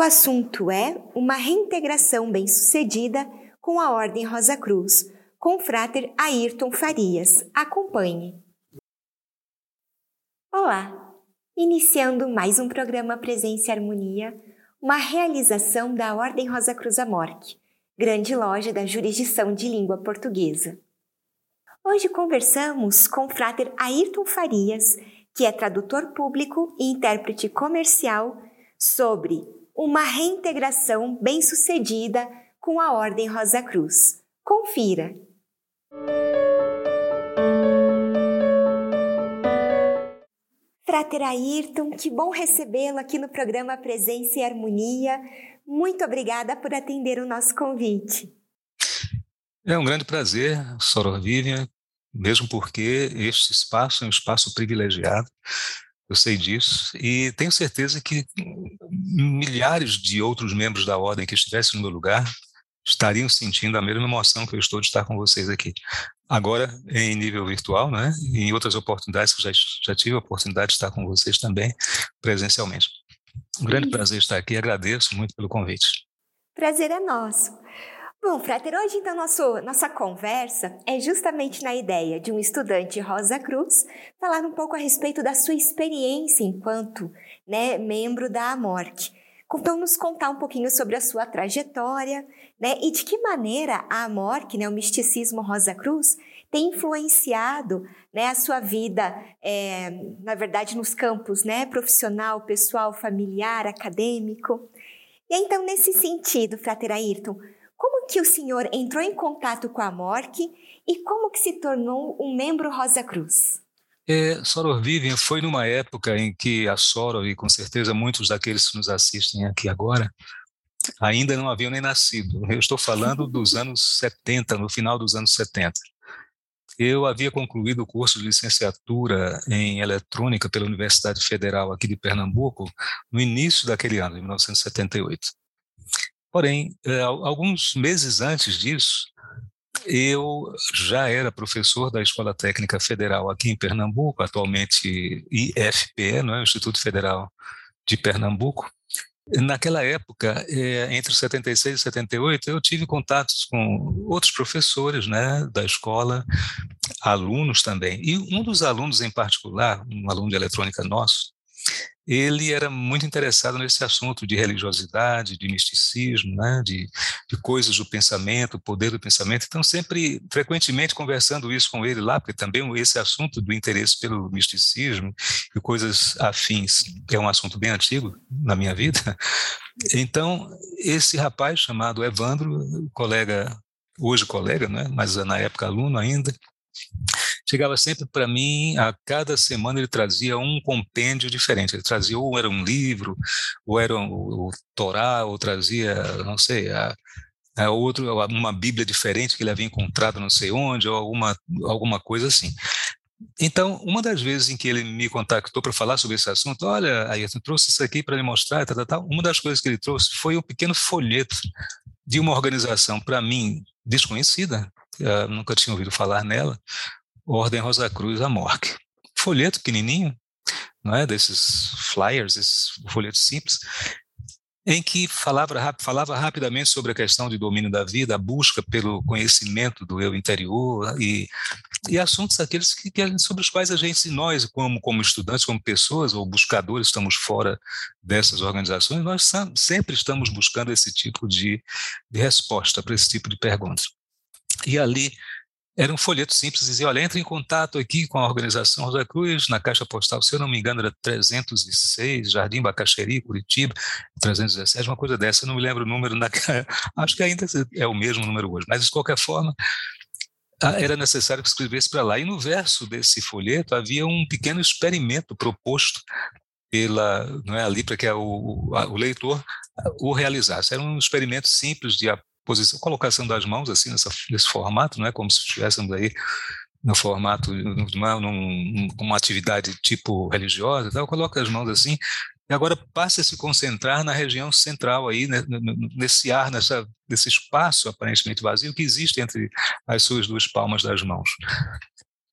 O assunto é uma reintegração bem-sucedida com a Ordem Rosa Cruz, com o fráter Ayrton Farias. Acompanhe. Olá! Iniciando mais um programa Presença e Harmonia, uma realização da Ordem Rosa Cruz Amorque, grande loja da jurisdição de língua portuguesa. Hoje conversamos com o fráter Ayrton Farias, que é tradutor público e intérprete comercial, sobre uma reintegração bem-sucedida com a Ordem Rosa Cruz. Confira! Frater Ayrton, que bom recebê-lo aqui no programa Presença e Harmonia. Muito obrigada por atender o nosso convite. É um grande prazer, Soror Vivian, mesmo porque este espaço é um espaço privilegiado, eu sei disso, e tenho certeza que milhares de outros membros da ordem que estivessem no meu lugar estariam sentindo a mesma emoção que eu estou de estar com vocês aqui. Agora, em nível virtual, né? E em outras oportunidades que já, já tive a oportunidade de estar com vocês também, presencialmente. Um grande prazer estar aqui, agradeço muito pelo convite. Prazer é nosso. Bom, Frater, hoje então nosso, nossa conversa é justamente na ideia de um estudante Rosa Cruz falar um pouco a respeito da sua experiência enquanto né, membro da AMORC. Então, nos contar um pouquinho sobre a sua trajetória, né? E de que maneira a AMORC, né, o misticismo Rosa Cruz, tem influenciado né, a sua vida, é, na verdade, nos campos né, profissional, pessoal, familiar, acadêmico. E então, nesse sentido, Frater Ayrton, como que o senhor entrou em contato com a AMORC e como que se tornou um membro Rosa Cruz? É, Soror Vivian foi numa época em que a Soror, e com certeza muitos daqueles que nos assistem aqui agora, ainda não haviam nem nascido. Eu estou falando dos anos 70, no final dos anos 70. Eu havia concluído o curso de licenciatura em eletrônica pela Universidade Federal aqui de Pernambuco no início daquele ano, em 1978. Porém, é, alguns meses antes disso, eu já era professor da Escola Técnica Federal aqui em Pernambuco, atualmente IFPE, não é? Instituto Federal de Pernambuco. Naquela época, é, entre 76 e 78, eu tive contatos com outros professores né, da escola, alunos também. E um dos alunos em particular, um aluno de eletrônica nosso, ele era muito interessado nesse assunto de religiosidade, de misticismo, né, de, de coisas do pensamento, poder do pensamento. Então, sempre, frequentemente, conversando isso com ele lá, porque também esse assunto do interesse pelo misticismo e coisas afins é um assunto bem antigo na minha vida. Então, esse rapaz chamado Evandro, colega, hoje colega, né, mas na época aluno ainda, chegava sempre para mim, a cada semana ele trazia um compêndio diferente. Ele trazia ou era um livro, ou era o, o Torá, ou trazia, não sei, a, a outro, uma Bíblia diferente que ele havia encontrado não sei onde, ou alguma, alguma coisa assim. Então, uma das vezes em que ele me contactou para falar sobre esse assunto, olha, eu trouxe isso aqui para lhe mostrar, tal, tal, uma das coisas que ele trouxe foi um pequeno folheto de uma organização, para mim, desconhecida, nunca tinha ouvido falar nela, Ordem Rosa Cruz Amorque. Folheto pequenininho, não é? Desses flyers, esses folhetos simples, em que falava, falava rapidamente sobre a questão de domínio da vida, a busca pelo conhecimento do eu interior e, e assuntos aqueles que, que, sobre os quais a gente, nós, como, como estudantes, como pessoas ou buscadores, estamos fora dessas organizações, nós sempre estamos buscando esse tipo de, de resposta para esse tipo de perguntas. E ali era um folheto simples, dizia, olha, entre em contato aqui com a organização Rosa Cruz, na caixa postal, se eu não me engano, era 306, Jardim Bacaxeri, Curitiba, 317, uma coisa dessa, eu não me lembro o número, naquela, acho que ainda é o mesmo número hoje, mas de qualquer forma, era necessário que escrevesse para lá. E no verso desse folheto havia um pequeno experimento proposto pela, não é ali para que o, o, leitor o realizasse. Era um experimento simples de posição, colocação das mãos assim nessa, nesse formato, não é como se estivéssemos aí no formato, numa, num, numa atividade tipo religiosa, então coloca as mãos assim, e agora passa a se concentrar na região central aí, né, nesse ar, nessa, nesse espaço aparentemente vazio que existe entre as suas duas palmas das mãos.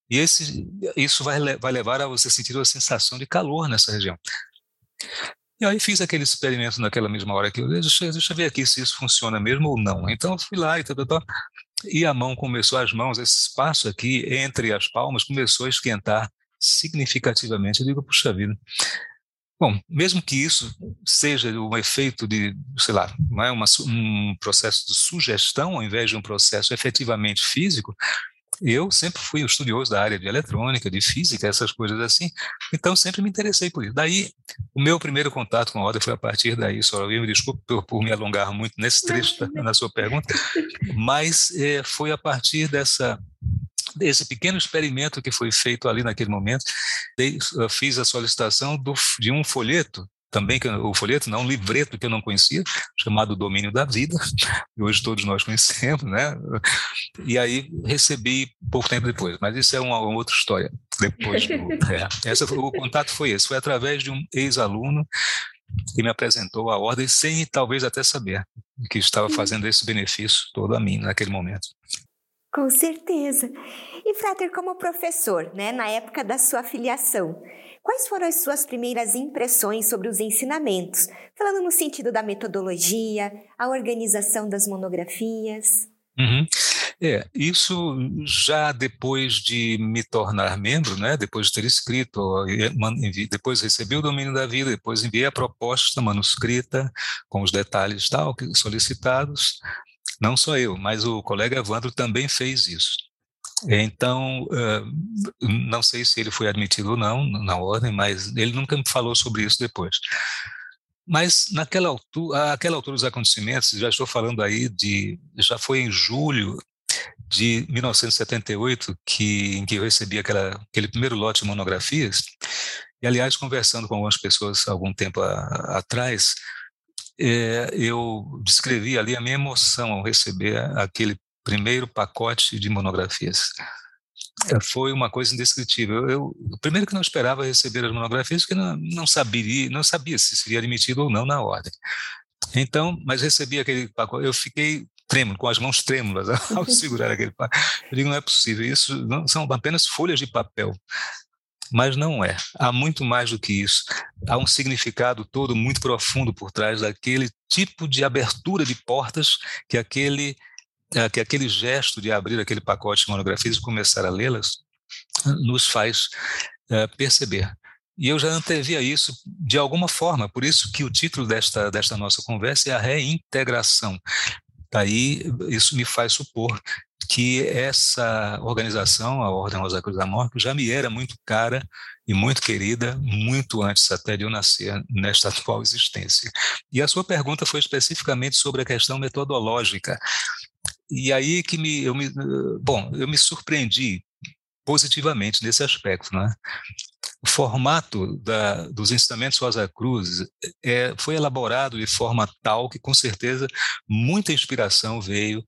E esse, isso vai, vai levar a você sentir uma sensação de calor nessa região. E aí fiz aquele experimento naquela mesma hora que eu deixa, deixa eu ver aqui se isso funciona mesmo ou não. Então fui lá e tal, tal, tal, e a mão começou, as mãos, esse espaço aqui entre as palmas começou a esquentar significativamente. Eu digo, puxa vida. Bom, mesmo que isso seja um efeito de, sei lá, não é uma, um processo de sugestão ao invés de um processo efetivamente físico, eu sempre fui estudioso da área de eletrônica, de física, essas coisas assim, então sempre me interessei por isso. Daí, o meu primeiro contato com a ordem foi a partir daí, só eu me desculpe por, por, me alongar muito nesse trecho da, na sua pergunta, mas é, foi a partir dessa desse pequeno experimento que foi feito ali naquele momento, fiz a solicitação do, de um folheto também que o folheto, não, um livreto que eu não conhecia, chamado Domínio da Vida, e hoje todos nós conhecemos, né? E aí recebi pouco tempo depois, mas isso é uma, uma outra história. Depois, do, é, essa, o contato foi esse, foi através de um ex-aluno que me apresentou a ordem sem talvez até saber que estava fazendo esse benefício todo a mim naquele momento. Com certeza. E Frater, como professor, né, na época da sua filiação, Quais foram as suas primeiras impressões sobre os ensinamentos, falando no sentido da metodologia, a organização das monografias? Uhum. É, isso já depois de me tornar membro, né, depois de ter escrito, depois recebi o domínio da vida, depois enviei a proposta manuscrita com os detalhes tal solicitados. Não só eu, mas o colega Evandro também fez isso. Então, não sei se ele foi admitido ou não na ordem, mas ele nunca me falou sobre isso depois. Mas naquela altura, aquela altura dos acontecimentos, já estou falando aí de, já foi em julho de 1978 que em que eu recebi aquela, aquele primeiro lote de monografias. E aliás, conversando com algumas pessoas algum tempo a, atrás, é, eu descrevi ali a minha emoção ao receber aquele primeiro pacote de monografias. É, foi uma coisa indescritível. Eu, primeiro que não esperava receber as monografias, porque não, não sabia, não sabia se seria admitido ou não na ordem. Então, mas recebi aquele pacote, eu fiquei trêmulo, com as mãos trêmulas ao segurar aquele pacote. Eu digo, não é possível, isso não, são apenas folhas de papel. Mas não é. Há muito mais do que isso. Há um significado todo muito profundo por trás daquele tipo de abertura de portas que aquele é, que aquele gesto de abrir aquele pacote de monografias e começar a lê-las nos faz é, perceber. E eu já antevia isso de alguma forma, por isso que o título desta, desta nossa conversa é a reintegração. Daí, isso me faz supor que essa organização, a Ordem Rosa Cruz da Morte, já me era muito cara e muito querida, muito antes até de eu nascer nesta atual existência. E a sua pergunta foi especificamente sobre a questão metodológica. E aí que me, eu me, bom, eu me surpreendi positivamente nesse aspecto, né? O formato da, dos ensinamentos Rosa Cruz é, foi elaborado de forma tal que, com certeza, muita inspiração veio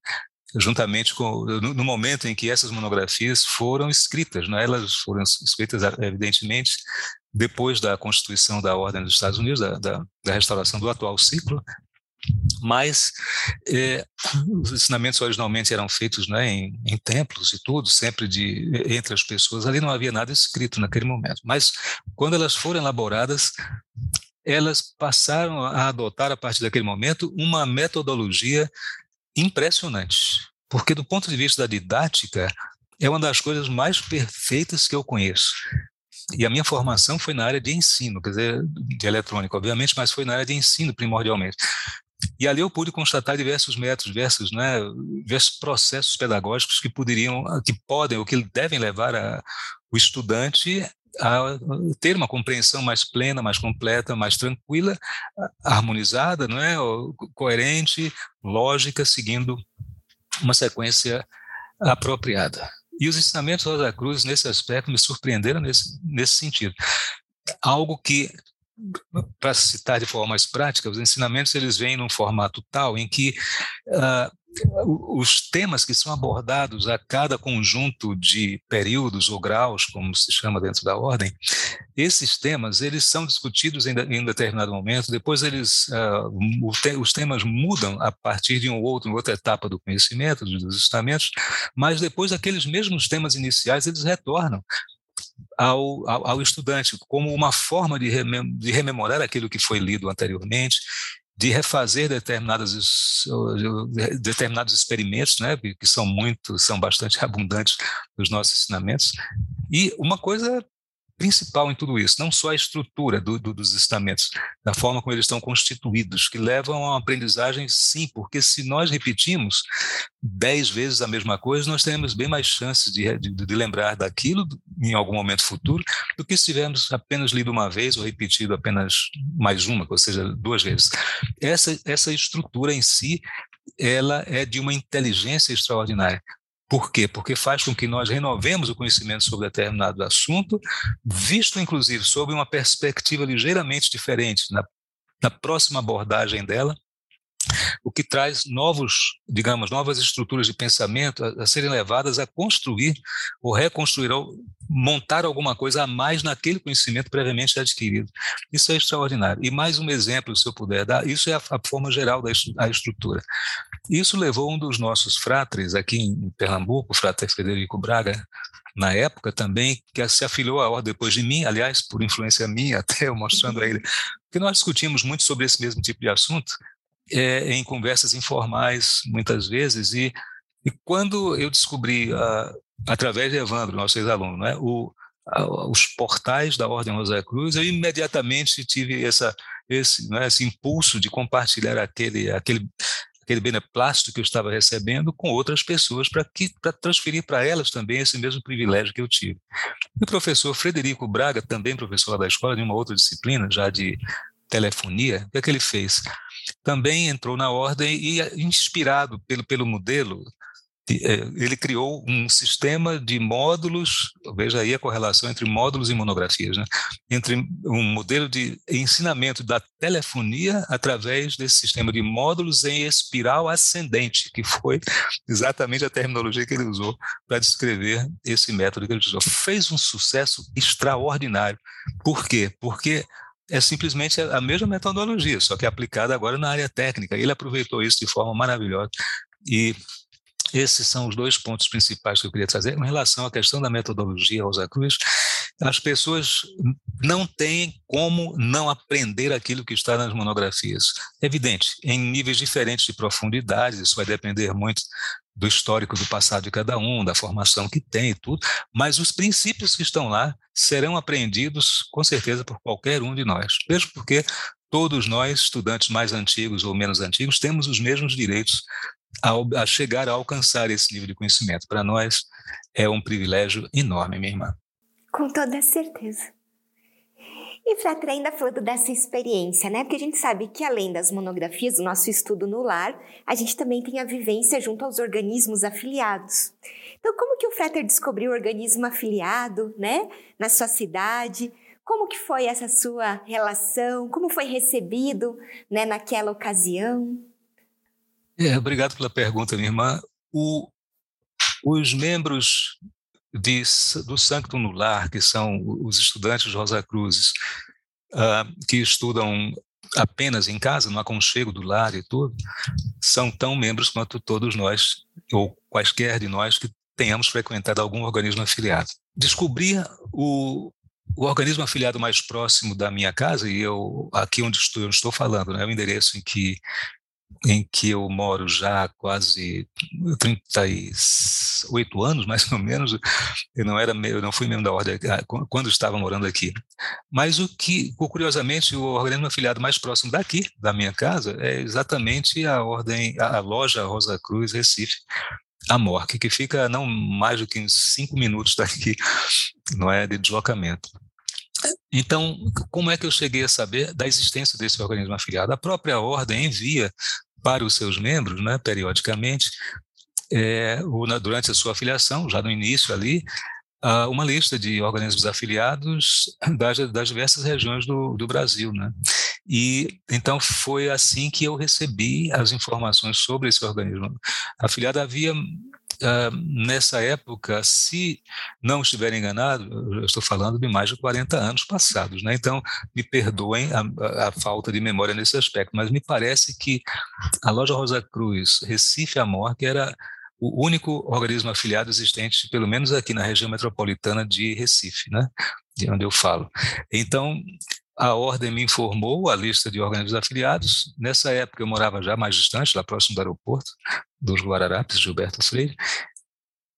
juntamente com no, no momento em que essas monografias foram escritas, né? Elas foram escritas evidentemente depois da constituição da Ordem dos Estados Unidos, da, da, da restauração do atual ciclo, mas é, os ensinamentos originalmente eram feitos né, em, em, templos e tudo, sempre de entre as pessoas. Ali não havia nada escrito naquele momento. Mas quando elas foram elaboradas, elas passaram a adotar a partir daquele momento uma metodologia impressionante, porque do ponto de vista da didática é uma das coisas mais perfeitas que eu conheço. E a minha formação foi na área de ensino, quer dizer, de eletrônica, obviamente, mas foi na área de ensino primordialmente. E ali eu pude constatar diversos métodos, diversos, né, diversos processos pedagógicos que poderiam, que podem ou que devem levar a, o estudante a ter uma compreensão mais plena, mais completa, mais tranquila, harmonizada, não é, coerente, lógica, seguindo uma sequência apropriada. E os ensinamentos Rosa Cruz, nesse aspecto, me surpreenderam nesse, nesse sentido. Algo que para citar de forma mais prática, os ensinamentos eles vêm num formato tal em que uh, os temas que são abordados a cada conjunto de períodos ou graus, como se chama dentro da ordem, esses temas eles são discutidos em, em determinado momento. Depois eles uh, os temas mudam a partir de um outro, outra etapa do conhecimento dos ensinamentos, mas depois aqueles mesmos temas iniciais eles retornam ao, ao, ao, estudante, como uma forma de, remem de rememorar aquilo que foi lido anteriormente, de refazer determinadas, determinados experimentos, né, que são muito, são bastante abundantes nos nossos ensinamentos. E uma coisa principal em tudo isso, não só a estrutura do, do, dos estamentos, da forma como eles estão constituídos, que levam a uma aprendizagem, sim, porque se nós repetimos dez vezes a mesma coisa, nós teremos bem mais chances de, de, de lembrar daquilo em algum momento futuro do que se tivermos apenas lido uma vez ou repetido apenas mais uma, ou seja, duas vezes. Essa, essa estrutura em si, ela é de uma inteligência extraordinária. Por quê? Porque faz com que nós renovemos o conhecimento sobre determinado assunto, visto inclusive sob uma perspectiva ligeiramente diferente na, na próxima abordagem dela, o que traz novos, digamos, novas estruturas de pensamento a, a, serem levadas a construir ou reconstruir ou montar alguma coisa a mais naquele conhecimento previamente adquirido. Isso é extraordinário. E mais um exemplo, se eu puder dar, isso é a, a forma geral da estrutura. Isso levou um dos nossos fratres aqui em Pernambuco, o frater Frederico Braga, na época também, que se afiliou à ordem depois de mim, aliás, por influência minha, até eu mostrando a ele, que nós discutimos muito sobre esse mesmo tipo de assunto, é, em conversas informais, muitas vezes, e, e quando eu descobri, uh, através de Evandro, nosso ex-aluno, né, o, uh, os portais da Ordem Rosa Cruz, eu imediatamente tive essa, esse, né, esse impulso de compartilhar aquele, aquele, aquele beneplácito que eu estava recebendo com outras pessoas para transferir para elas também esse mesmo privilégio que eu tive. E o professor Frederico Braga, também professor da escola de uma outra disciplina, já de telefonia, o que é que ele fez? Também entrou na ordem e, inspirado pelo, pelo modelo, é, ele criou um sistema de módulos, veja aí a correlação entre módulos e monografias, né? entre um modelo de ensinamento da telefonia através desse sistema de módulos em espiral ascendente, que foi exatamente a terminologia que ele usou para descrever esse método que ele usou. Fez um sucesso extraordinário. Por quê? Porque é simplesmente a mesma metodologia, só que aplicada agora na área técnica. Ele aproveitou isso de forma maravilhosa. E esses são os dois pontos principais que eu queria trazer. Em relação à questão da metodologia Rosa Cruz, as pessoas não têm como não aprender aquilo que está nas monografias. É evidente, em níveis diferentes de profundidade, isso vai depender muito do histórico do passado de cada um, da formação que tem e tudo, mas os princípios que estão lá serão aprendidos com certeza por qualquer um de nós. Mesmo porque todos nós, estudantes mais antigos ou menos antigos, temos os mesmos direitos a, a chegar a alcançar esse nível de conhecimento. Para nós é um privilégio enorme, minha irmã. Com toda certeza. E Frater, ainda falando dessa experiência, né? Porque a gente sabe que além das monografias, do nosso estudo no lar, a gente também tem a vivência junto aos organismos afiliados. Então, como que o Frater descobriu o organismo afiliado, né? Na sua cidade? Como que foi essa sua relação? Como foi recebido, né, naquela ocasião? É, obrigado pela pergunta, minha irmã. O, os membros de, do Sanctum no Lar, que são os estudantes de Rosa Cruzes, uh, que estudam apenas em casa, no aconchego do lar e tudo, são tão membros quanto todos nós, ou quaisquer de nós que tenhamos frequentado algum organismo afiliado. Descobrir o, o organismo afiliado mais próximo da minha casa, e eu aqui onde estou, eu estou falando, né, é o endereço em que em que eu moro já há quase 38 anos, mais ou menos, eu não era, eu não fui membro da ordem ah, quando estava morando aqui. Mas o que, curiosamente, o organismo afiliado mais próximo daqui, da minha casa, é exatamente a ordem, a loja Rosa Cruz Recife, a Morque, que fica não mais do que cinco minutos daqui, não é, de deslocamento. Então, como é que eu cheguei a saber da existência desse organismo afiliado? A própria ordem envia para os seus membros, né, periodicamente, é, durante a sua afiliação, já no início ali, uma lista de organismos afiliados das, das diversas regiões do, do Brasil, né? E então foi assim que eu recebi as informações sobre esse organismo afiliado. Havia Uh, nessa época, se não estiver enganado, eu estou falando de mais de 40 anos passados, né? então me perdoem a, a, falta de memória nesse aspecto, mas me parece que a loja Rosa Cruz, Recife Amor, que era o único organismo afiliado existente, pelo menos aqui na região metropolitana de Recife, né? de onde eu falo. Então, a ordem me informou a lista de organismos afiliados. Nessa época eu morava já mais distante, lá próximo do aeroporto, dos Guararapes, Gilberto Freire,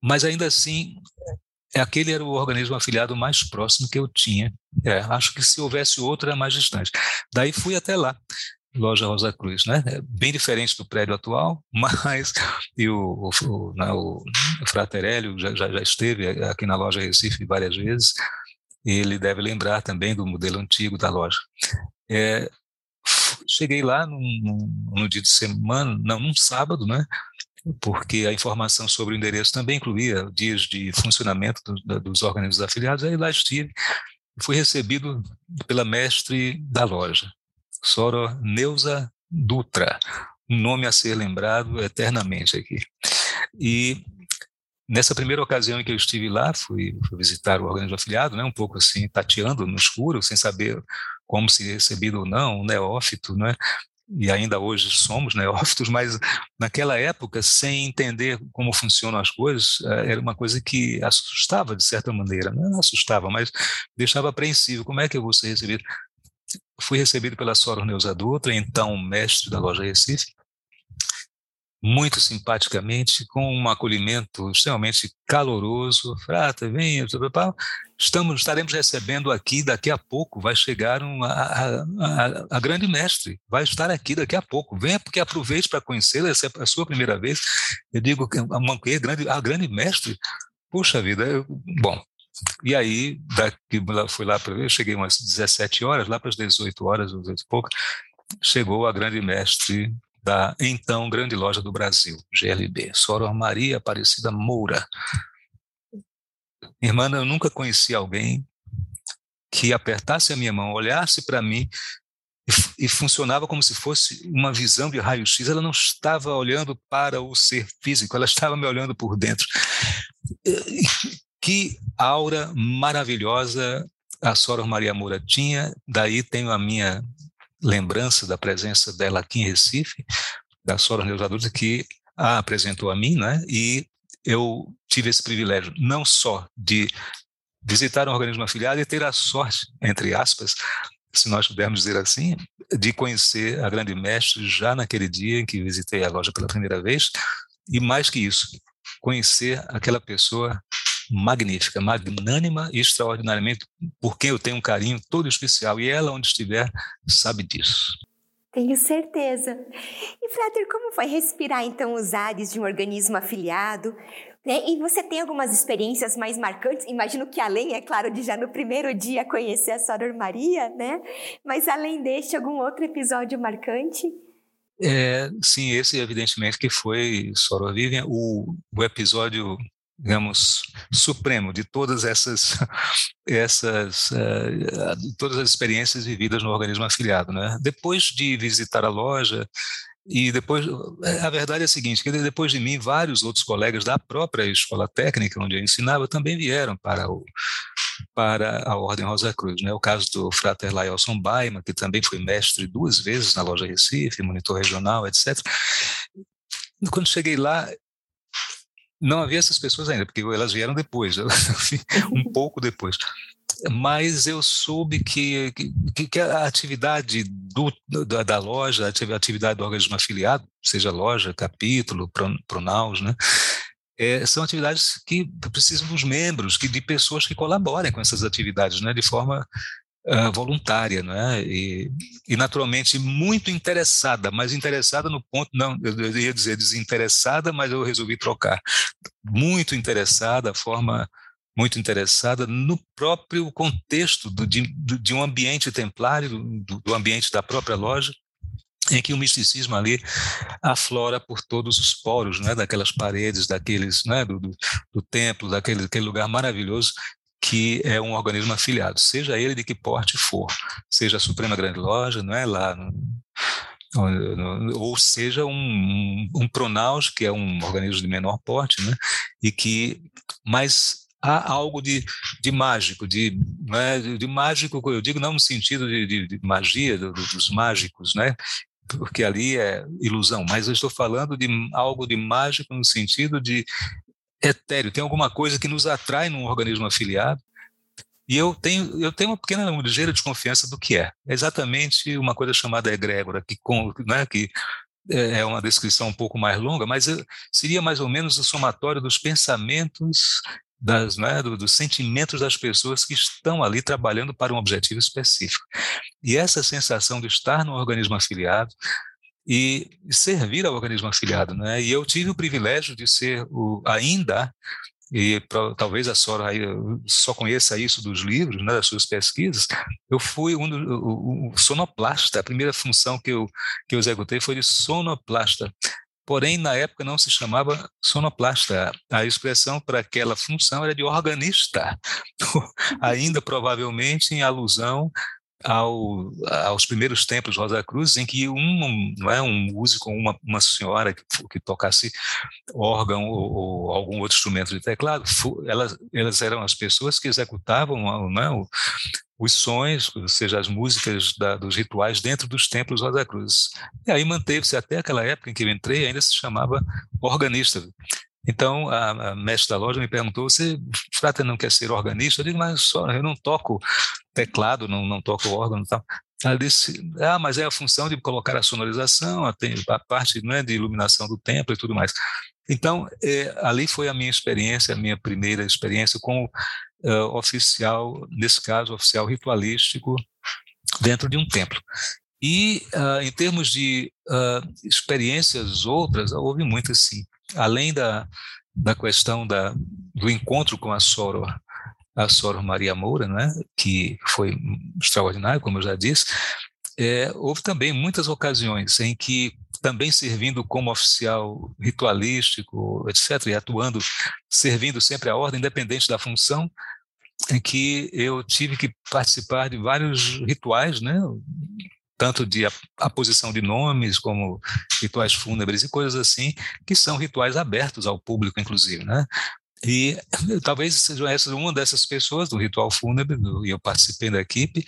mas ainda assim, aquele era o organismo afiliado mais próximo que eu tinha. É, acho que se houvesse outro era mais distante. Daí fui até lá loja Rosa Cruz, né? É bem diferente do prédio atual, mas e o, o, né, o, Fraterélio já, já, já, esteve aqui na loja Recife várias vezes, e ele deve lembrar também do modelo antigo da loja. É, cheguei lá num, num, dia de semana, não, num sábado, né? Porque a informação sobre o endereço também incluía dias de funcionamento do, dos organismos afiliados, aí lá estive, fui recebido pela mestre da loja, Soro Neuza Dutra, um nome a ser lembrado eternamente aqui. E nessa primeira ocasião em que eu estive lá, fui, fui visitar o organismo afiliado, né, um pouco assim, tateando no escuro, sem saber como se recebido ou não, um neófito, né? E ainda hoje somos neófitos, mas naquela época, sem entender como funcionam as coisas, eh, era uma coisa que assustava de certa maneira, não assustava, mas deixava apreensivo. Como é que eu vou ser recebido? fui recebido pela Sora Neuza Dutra, então mestre da loja Recife, muito simpaticamente, com um acolhimento extremamente caloroso. Frata, venha, estamos, estaremos recebendo aqui, daqui a pouco vai chegar uma, a, a, a, grande mestre, vai estar aqui daqui a pouco. Venha porque aproveite para conhecê-la, essa é a sua primeira vez. Eu digo, uma, a grande, a grande mestre, puxa vida, eu, bom, e aí, daqui, fui lá para ver, cheguei umas 17 horas, lá para as 18 horas, 18 e pouco, chegou a grande mestre da então grande loja do Brasil, GLB, Sora Maria Aparecida Moura. Irmã, eu nunca conheci alguém que apertasse a minha mão, olhasse para mim e, e, funcionava como se fosse uma visão de raio-x. Ela não estava olhando para o ser físico, ela estava me olhando por dentro. Que aura maravilhosa a Sora Maria Moura tinha, daí tenho a minha lembrança da presença dela aqui em Recife, da Sora Neuza Adulta, que a apresentou a mim, né? e eu tive esse privilégio não só de visitar um organismo afiliado e ter a sorte, entre aspas, se nós pudermos dizer assim, de conhecer a grande mestre já naquele dia em que visitei a loja pela primeira vez, e mais que isso, conhecer aquela pessoa magnífica, magnânima e extraordinariamente por quem eu tenho um carinho todo especial. E ela, onde estiver, sabe disso. Tenho certeza. E, Frater, como foi respirar, então, os ares de um organismo afiliado? Né? E você tem algumas experiências mais marcantes? Imagino que além, é claro, de já no primeiro dia conhecer a Soror Maria, né? Mas além deste, algum outro episódio marcante? É, sim, esse evidentemente que foi Soror Vivian. O, o episódio digamos, supremo de todas essas, essas uh, todas as experiências vividas no organismo afiliado. Né? Depois de visitar a loja, e depois, a verdade é a seguinte, que depois de mim, vários outros colegas da própria escola técnica onde eu ensinava também vieram para o para a Ordem Rosa Cruz. Né? O caso do Frater Laelson Baima, que também foi mestre duas vezes na loja Recife, monitor regional, etc. Quando cheguei lá, não havia essas pessoas ainda, porque elas vieram depois, um pouco depois. Mas eu soube que, que, que a atividade do, da, da, loja, a atividade do organismo afiliado, seja loja, capítulo, pronaus, né, é, são atividades que precisam dos membros, que, de pessoas que colaborem com essas atividades, né, de forma voluntária, é? E, e, naturalmente muito interessada, mas interessada no ponto, não, eu ia dizer desinteressada, mas eu resolvi trocar. Muito interessada, forma muito interessada no próprio contexto do, de, de, um ambiente templário, do, do ambiente da própria loja, em que o misticismo ali aflora por todos os poros, né, daquelas paredes, daqueles, né, do, do, do templo, daquele, daquele lugar maravilhoso que é um organismo afiliado, seja ele de que porte for, seja a Suprema Grande Loja, não é lá, no, ou seja um, um Pronaus, que é um organismo de menor porte, né, e que, mas há algo de, de mágico, de, né, de, mágico, eu digo não no sentido de, de, de magia do, dos mágicos, né, porque ali é ilusão, mas eu estou falando de algo de mágico no sentido de etéreo, tem alguma coisa que nos atrai num organismo afiliado, e eu tenho, eu tenho uma pequena, uma ligeira desconfiança do que é. É exatamente uma coisa chamada egrégora, que, com, né, que é, é uma descrição um pouco mais longa, mas seria mais ou menos o somatório dos pensamentos, das, né, do, dos sentimentos das pessoas que estão ali trabalhando para um objetivo específico. E essa sensação de estar no organismo afiliado, e servir ao organismo afiliado, né? E eu tive o privilégio de ser o, ainda e pra, talvez a Sora só conheça isso dos livros, né, das suas pesquisas, eu fui um o, o sonoplasta, a primeira função que eu, que eu executei foi de sonoplasta, porém na época não se chamava sonoplasta, a expressão para aquela função era de organista, ainda provavelmente em alusão ao, aos primeiros templos Rosa Cruz, em que um, não é, um músico, uma, uma senhora que, que tocasse órgão ou, ou, algum outro instrumento de teclado, elas, elas eram as pessoas que executavam não é, os sons, ou seja, as músicas da, dos rituais dentro dos templos Rosa Cruz. E aí manteve-se até aquela época em que eu entrei, ainda se chamava organista. Então, a, a, mestre da loja me perguntou: você, Frata, não quer ser organista? Eu digo, mas só, eu não toco teclado, não, não toco órgão e tal. Ela disse: ah, mas é a função de colocar a sonorização, a, a parte né, de iluminação do templo e tudo mais. Então, é, ali foi a minha experiência, a minha primeira experiência como uh, oficial, nesse caso, oficial ritualístico, dentro de um templo. E, uh, em termos de uh, experiências outras, houve muitas sim além da, da questão da, do encontro com a Soro, a Soro Maria Moura, né, que foi extraordinário, como eu já disse, é, houve também muitas ocasiões em que, também servindo como oficial ritualístico, etc., e atuando, servindo sempre a ordem, independente da função, em que eu tive que participar de vários rituais, né, tanto de aposição de nomes, como rituais fúnebres e coisas assim, que são rituais abertos ao público, inclusive, né? E talvez seja essa uma dessas pessoas do ritual fúnebre, e eu participei da equipe,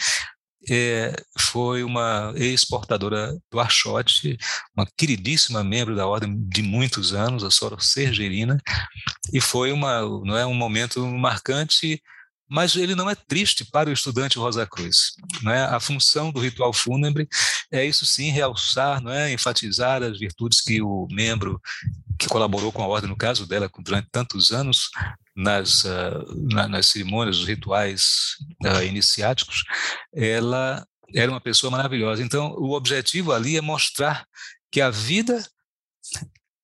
é, foi uma ex-portadora do Archote, uma queridíssima membro da ordem de muitos anos, a Sora Sergerina, e foi uma, não é, um momento marcante mas ele não é triste para o estudante Rosa Cruz. Né? A função do ritual fúnebre é isso sim, realçar, não é? enfatizar as virtudes que o membro que colaborou com a ordem, no caso dela, durante tantos anos, nas, uh, na, nas cerimônias, os rituais uh, iniciáticos, ela era uma pessoa maravilhosa. Então, o objetivo ali é mostrar que a vida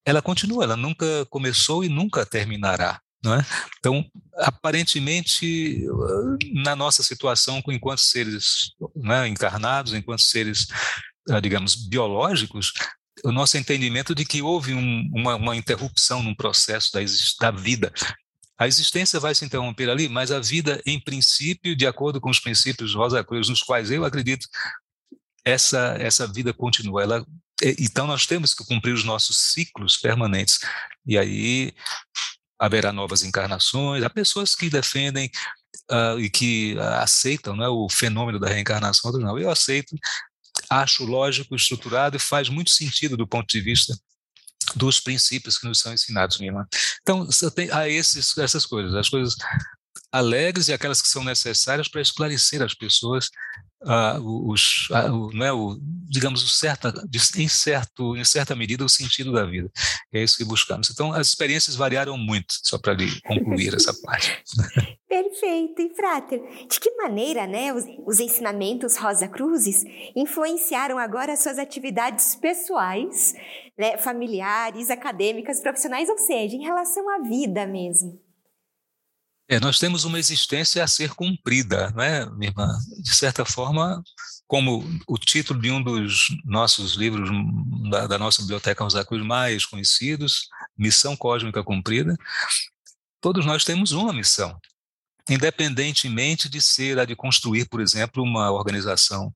ela continua, ela nunca começou e nunca terminará. É? Então, aparentemente, na nossa situação, enquanto seres né, encarnados, enquanto seres, ah, digamos, biológicos, o nosso entendimento de que houve um, uma, uma, interrupção num processo da, da vida. A existência vai se interromper ali, mas a vida, em princípio, de acordo com os princípios Rosa Cruz, nos quais eu acredito, essa, essa vida continua. Ela, então, nós temos que cumprir os nossos ciclos permanentes. E aí, haverá novas encarnações. Há pessoas que defendem uh, e que aceitam né, o fenômeno da reencarnação. Não, eu aceito, acho lógico, estruturado e faz muito sentido do ponto de vista dos princípios que nos são ensinados, irmã. Então, há esses, essas coisas, as coisas alegres e aquelas que são necessárias para esclarecer as pessoas uh, os, uh, não é, o, digamos, o certa, em, certo, em certa medida, o sentido da vida. É isso que buscamos. Então, as experiências variaram muito, só para concluir essa parte. Perfeito. E, Frater, de que maneira né, os, os ensinamentos Rosa Cruzes influenciaram agora as suas atividades pessoais, né, familiares, acadêmicas, profissionais, ou seja, em relação à vida mesmo? É, nós temos uma existência a ser cumprida, não é, minha irmã? De certa forma, como o título de um dos nossos livros da, da nossa biblioteca Rosa mais conhecidos, Missão Cósmica Cumprida, todos nós temos uma missão, independentemente de ser a de construir, por exemplo, uma organização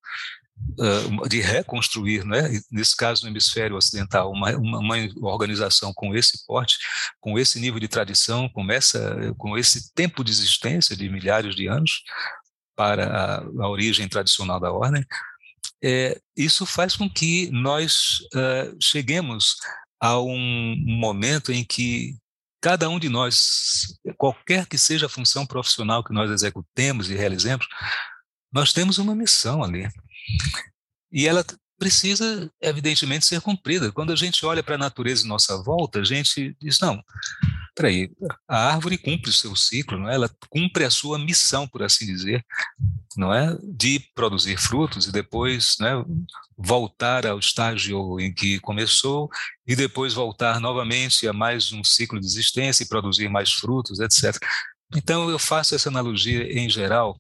de reconstruir, né, nesse caso no hemisfério ocidental, uma, uma, uma, organização com esse porte, com esse nível de tradição, com, com esse tempo de existência de milhares de anos para a, a origem tradicional da ordem, é, isso faz com que nós uh, cheguemos a um momento em que cada um de nós, qualquer que seja a função profissional que nós executemos e realizemos, nós temos uma missão ali. E ela precisa, evidentemente, ser cumprida. Quando a gente olha para a natureza em nossa volta, a gente diz: não, peraí, a árvore cumpre o seu ciclo, não é? ela cumpre a sua missão, por assim dizer, não é? de produzir frutos e depois né, voltar ao estágio em que começou e depois voltar novamente a mais um ciclo de existência e produzir mais frutos, etc. Então, eu faço essa analogia em geral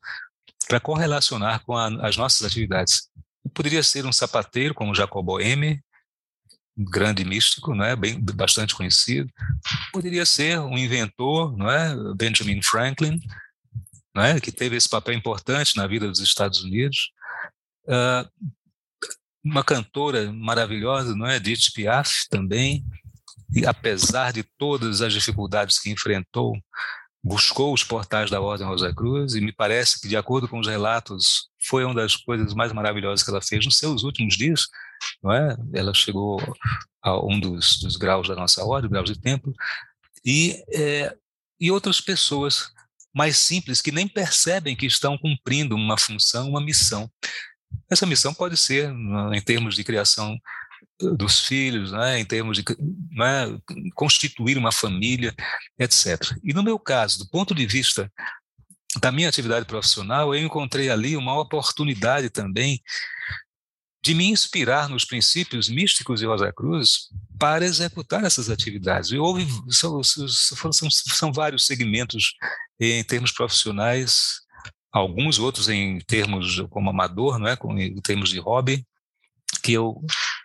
para correlacionar com a, as nossas atividades. Poderia ser um sapateiro como Jacob Boehme, um grande místico, não é, bem bastante conhecido. Poderia ser um inventor, não é, Benjamin Franklin, não é, que teve esse papel importante na vida dos Estados Unidos. Uh, uma cantora maravilhosa, não é, Edith Piaf também. E apesar de todas as dificuldades que enfrentou, buscou os portais da Ordem Rosa Cruz e me parece que, de acordo com os relatos, foi uma das coisas mais maravilhosas que ela fez nos seus últimos dias, não é? Ela chegou a um dos, dos graus da nossa ordem, graus de templo, e, é, e outras pessoas mais simples que nem percebem que estão cumprindo uma função, uma missão. Essa missão pode ser, em termos de criação dos filhos, né, em termos de né, constituir uma família, etc. E no meu caso, do ponto de vista da minha atividade profissional, eu encontrei ali uma oportunidade também de me inspirar nos princípios místicos de Rosa Cruz para executar essas atividades. E houve, são, são, são vários segmentos em termos profissionais, alguns outros em termos como amador, não é, em termos de hobby, que eu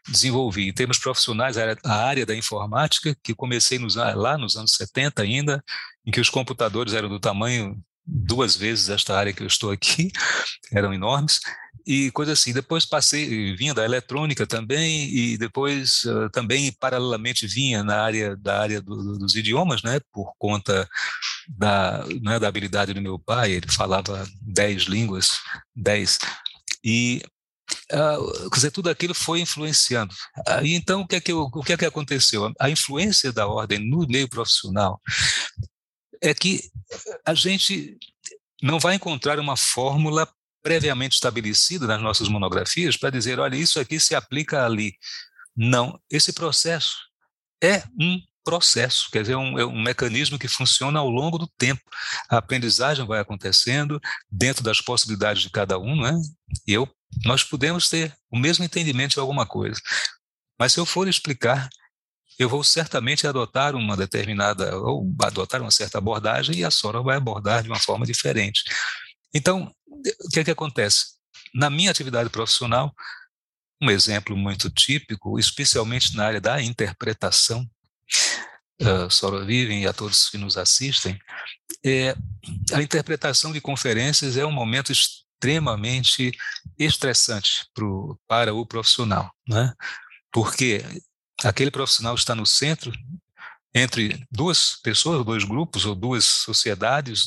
desenvolvi. Em termos profissionais a área da informática, que comecei nos, lá nos anos 70 ainda, em que os computadores eram do tamanho duas vezes esta área que eu estou aqui, eram enormes, e coisa assim. Depois passei, vinha da eletrônica também, e depois uh, também, paralelamente, vinha na área da área do, dos idiomas, né, por conta da, né, da habilidade do meu pai, ele falava dez línguas, dez, e Uh, quer dizer, tudo aquilo foi influenciando. Uh, então, o que, é que, o que é que aconteceu? A influência da ordem no meio profissional é que a gente não vai encontrar uma fórmula previamente estabelecida nas nossas monografias para dizer, olha, isso aqui se aplica ali. Não, esse processo é um processo, quer dizer, um, é um mecanismo que funciona ao longo do tempo. A aprendizagem vai acontecendo dentro das possibilidades de cada um, né? E eu, nós podemos ter o mesmo entendimento de alguma coisa. Mas se eu for explicar, eu vou certamente adotar uma determinada, ou adotar uma certa abordagem, e a Sora vai abordar de uma forma diferente. Então, o que é que acontece? Na minha atividade profissional, um exemplo muito típico, especialmente na área da interpretação, Sora Vivem e a todos que nos assistem, é, a interpretação de conferências é um momento extremamente estressante pro, para o profissional, né? porque aquele profissional está no centro entre duas pessoas, dois grupos ou duas sociedades,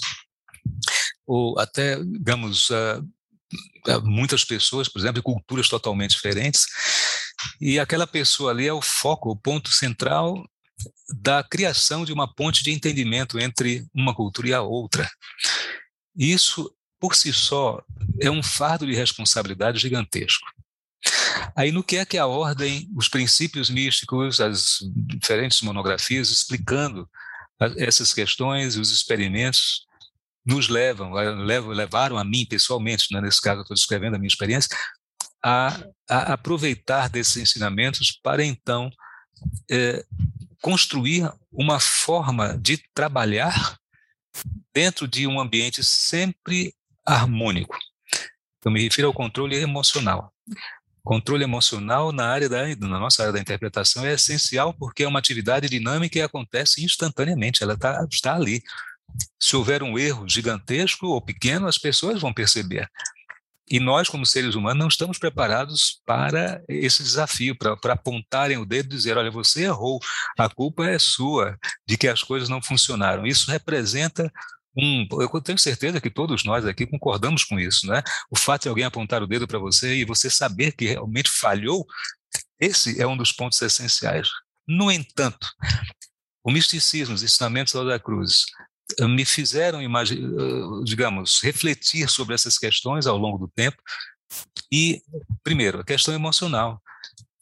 ou até, digamos, uh, muitas pessoas, por exemplo, de culturas totalmente diferentes, e aquela pessoa ali é o foco, o ponto central da criação de uma ponte de entendimento entre uma cultura e a outra. Isso, por si só, é um fardo de responsabilidade gigantesco. Aí, no que é que a ordem, os princípios místicos, as diferentes monografias explicando essas questões, os experimentos, nos levam, levaram a mim pessoalmente, né, nesse caso eu estou descrevendo a minha experiência, a, a aproveitar desses ensinamentos para então é, construir uma forma de trabalhar dentro de um ambiente sempre harmônico. Eu me refiro ao controle emocional. Controle emocional na área da na nossa área da interpretação é essencial porque é uma atividade dinâmica e acontece instantaneamente, ela tá, está ali. Se houver um erro gigantesco ou pequeno, as pessoas vão perceber. E nós, como seres humanos, não estamos preparados para esse desafio, para, para apontarem o dedo e dizer: olha, você errou, a culpa é sua de que as coisas não funcionaram. Isso representa um, eu tenho certeza que todos nós aqui concordamos com isso, né? O fato de alguém apontar o dedo para você e você saber que realmente falhou, esse é um dos pontos essenciais. No entanto, o misticismo, os ensinamentos da cruz, eh, me fizeram, eh, digamos, refletir sobre essas questões ao longo do tempo. E, primeiro, a questão emocional.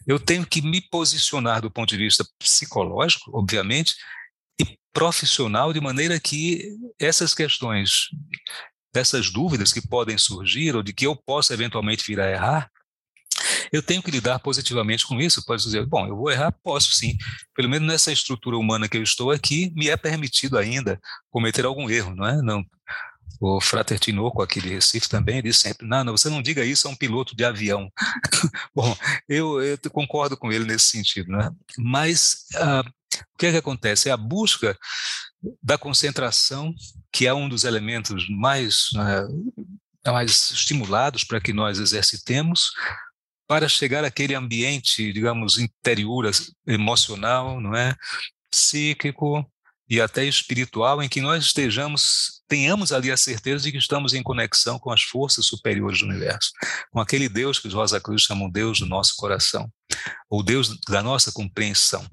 Eu tenho que me posicionar do ponto de vista psicológico, obviamente, profissional, de maneira que essas questões, dessas dúvidas que podem surgir, ou de que eu possa eventualmente vir a errar, eu tenho que lidar positivamente com isso. Pode dizer, bom, eu vou errar? Posso sim. Pelo menos nessa estrutura humana que eu estou aqui, me é permitido ainda cometer algum erro, não é? Não. O Frater Tinoco, aqui de Recife, também diz sempre: não, não, você não diga isso a um piloto de avião. bom, eu, eu, concordo com ele nesse sentido, né? Mas uh, o que é que acontece? É a busca da concentração, que é um dos elementos mais, uh, mais estimulados para que nós exercitemos, para chegar àquele ambiente, digamos, interior, emocional, não é? psíquico e até espiritual, em que nós estejamos, tenhamos ali a certeza de que estamos em conexão com as forças superiores do universo, com aquele Deus que os Rosa Cruz chamam Deus do nosso coração, ou Deus da nossa compreensão.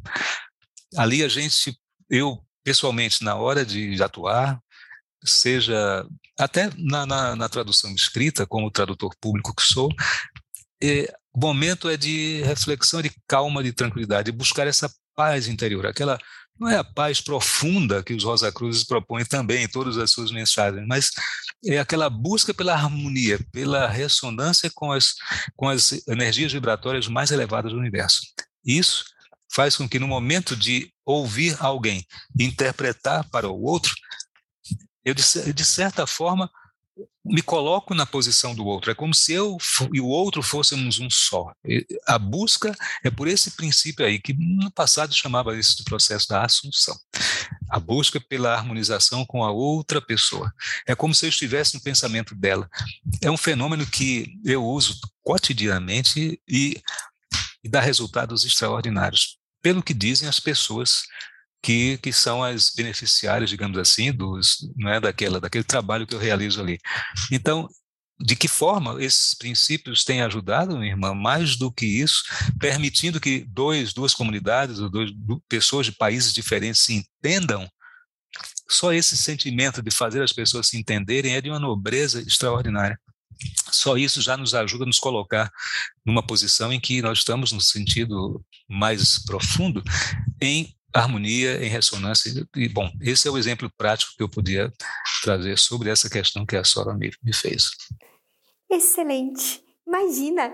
Ali a gente, eu pessoalmente, na hora de atuar, seja até na, na, na tradução escrita, como tradutor público que sou, é, o momento é de reflexão, de calma, de tranquilidade, de buscar essa paz interior, aquela não é a paz profunda que os Rosa Cruzes propõem também em todas as suas mensagens, mas é aquela busca pela harmonia, pela ressonância com as, com as energias vibratórias mais elevadas do universo. Isso faz com que no momento de ouvir alguém interpretar para o outro, eu de, de certa forma me coloco na posição do outro. É como se eu e o outro fôssemos um só. A busca é por esse princípio aí, que no passado chamava isso do processo da assunção. A busca pela harmonização com a outra pessoa. É como se eu estivesse no pensamento dela. É um fenômeno que eu uso cotidianamente e, e dá resultados extraordinários. Pelo que dizem as pessoas que, que são as beneficiárias, digamos assim, dos, é daquela, daquele trabalho que eu realizo ali. Então, de que forma esses princípios têm ajudado, minha irmã, mais do que isso, permitindo que dois, duas comunidades ou dois, pessoas de países diferentes se entendam, só esse sentimento de fazer as pessoas se entenderem é de uma nobreza extraordinária. Só isso já nos ajuda a nos colocar numa posição em que nós estamos, no sentido mais profundo, em harmonia em ressonância. E, bom, esse é o exemplo prático que eu podia trazer sobre essa questão que a Sora me, me fez. Excelente! Imagina!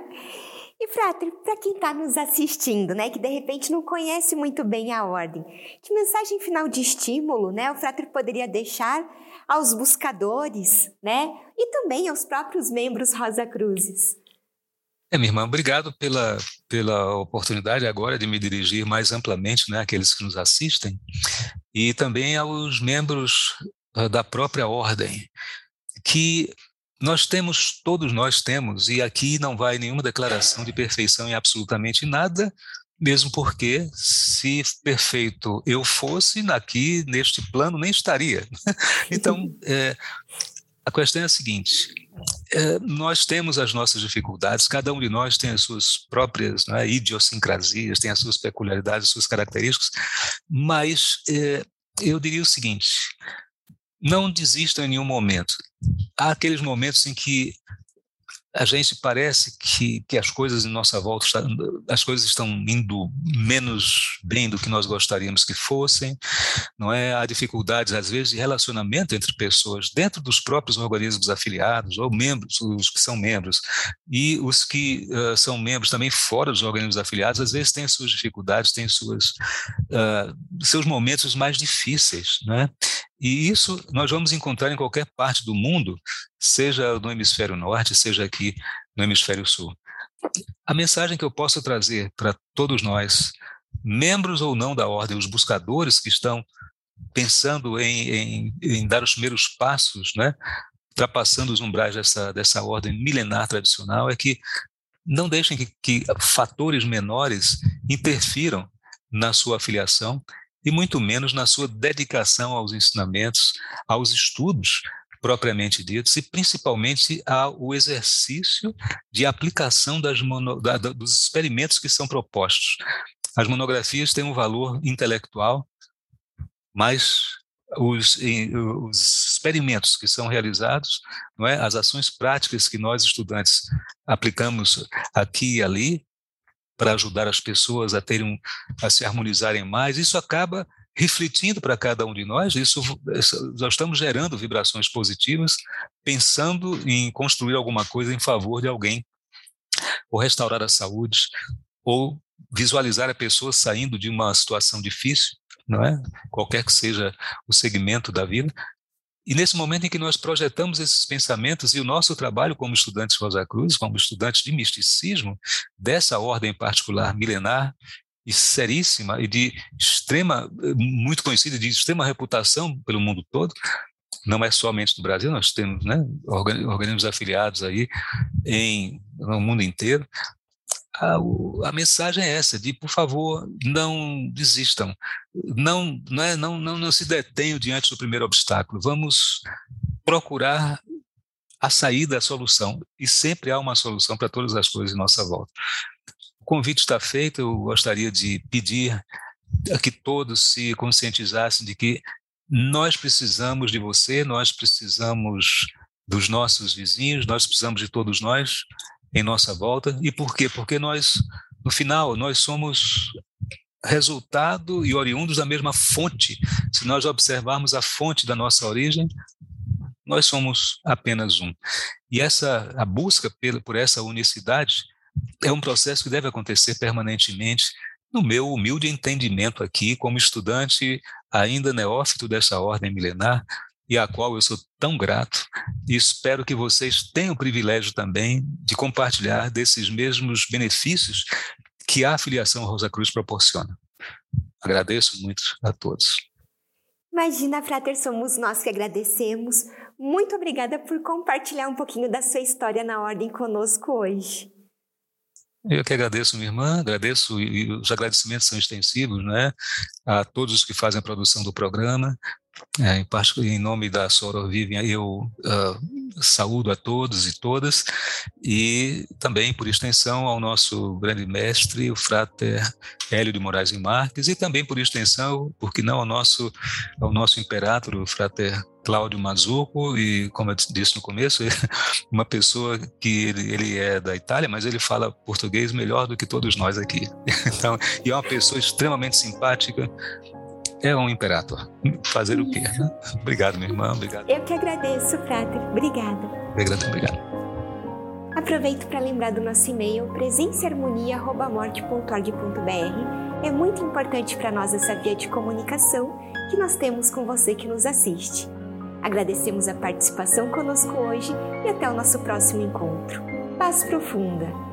E, Frater, para quem está nos assistindo, né, que de repente não conhece muito bem a ordem, que mensagem final de estímulo, né, o Frater poderia deixar aos buscadores, né, e também aos próprios membros Rosa Cruzes? É, minha irmã, obrigado pela, pela oportunidade agora de me dirigir mais amplamente né, àqueles que nos assistem e também aos membros uh, da própria ordem, que nós temos, todos nós temos, e aqui não vai nenhuma declaração de perfeição em absolutamente nada, mesmo porque se perfeito eu fosse, aqui neste plano nem estaria. então, é, a questão é a seguinte: é, nós temos as nossas dificuldades, cada um de nós tem as suas próprias é, idiosincrasias, tem as suas peculiaridades, as suas características, mas é, eu diria o seguinte: não desista em nenhum momento. Há aqueles momentos em que a gente parece que, que as coisas em nossa volta, as coisas estão indo menos bem do que nós gostaríamos que fossem, não é? Há dificuldades, às vezes, de relacionamento entre pessoas dentro dos próprios organismos afiliados, ou membros, os que são membros, e os que uh, são membros também fora dos organismos afiliados, às vezes têm suas dificuldades, têm suas, uh, seus momentos mais difíceis, né? E isso nós vamos encontrar em qualquer parte do mundo, seja no hemisfério norte, seja aqui no hemisfério sul. A mensagem que eu posso trazer para todos nós, membros ou não da ordem, os buscadores que estão pensando em, em, em dar os primeiros passos, né, ultrapassando os umbrais dessa, dessa ordem milenar tradicional, é que não deixem que, que fatores menores interfiram na sua afiliação e muito menos na sua dedicação aos ensinamentos, aos estudos propriamente ditos, e principalmente ao exercício de aplicação mono, da, dos experimentos que são propostos. As monografias têm um valor intelectual, mas os, os, experimentos que são realizados, não é? as ações práticas que nós estudantes aplicamos aqui e ali para ajudar as pessoas a terem a se harmonizarem mais, isso acaba refletindo para cada um de nós, isso nós estamos gerando vibrações positivas, pensando em construir alguma coisa em favor de alguém, ou restaurar a saúde, ou visualizar a pessoa saindo de uma situação difícil, não é? Qualquer que seja o segmento da vida. E nesse momento em que nós projetamos esses pensamentos e o nosso trabalho como estudantes Rosa Cruz, como estudantes de misticismo, dessa ordem particular milenar e seríssima e de extrema, muito conhecida, de extrema reputação pelo mundo todo, não é somente no Brasil, nós temos né, organismos afiliados aí em, no mundo inteiro, a, a, mensagem é essa, de por favor, não desistam, não, não, é, não, não, não se detenham diante do primeiro obstáculo, vamos procurar a saída, a solução, e sempre há uma solução para todas as coisas em nossa volta. O convite está feito, eu gostaria de pedir a que todos se conscientizassem de que nós precisamos de você, nós precisamos dos nossos vizinhos, nós precisamos de todos nós, em nossa volta. E por quê? Porque nós, no final, nós somos resultado e oriundos da mesma fonte. Se nós observarmos a fonte da nossa origem, nós somos apenas um. E essa a busca por essa unicidade é um processo que deve acontecer permanentemente no meu humilde entendimento aqui, como estudante ainda neófito dessa ordem milenar, e a qual eu sou tão grato e espero que vocês tenham o privilégio também de compartilhar desses mesmos benefícios que a afiliação Rosa Cruz proporciona. Agradeço muito a todos. Imagina, Frater, somos nós que agradecemos. Muito obrigada por compartilhar um pouquinho da sua história na Ordem conosco hoje. Eu que agradeço, minha irmã, agradeço, e os agradecimentos são extensivos, né, a todos os que fazem a produção do programa, é, em, particular, em nome da Soro Vivian, eu uh, saúdo a todos e todas, e também, por extensão, ao nosso grande mestre, o frater Hélio de Moraes e Marques, e também, por extensão, porque não, ao nosso, ao nosso imperador, o frater Cláudio Mazurco, e como eu disse no começo, uma pessoa que ele, ele, é da Itália, mas ele fala português melhor do que todos nós aqui. Então, e é uma pessoa extremamente simpática, é um imperator. Fazer o quê? Né? Obrigado, minha irmã. Obrigado. Eu que agradeço, Frater. Obrigada. Obrigado, obrigado. Aproveito para lembrar do nosso e-mail presenceharmonia.morte.org.br. É muito importante para nós essa via de comunicação que nós temos com você que nos assiste. Agradecemos a participação conosco hoje e até o nosso próximo encontro. Paz profunda!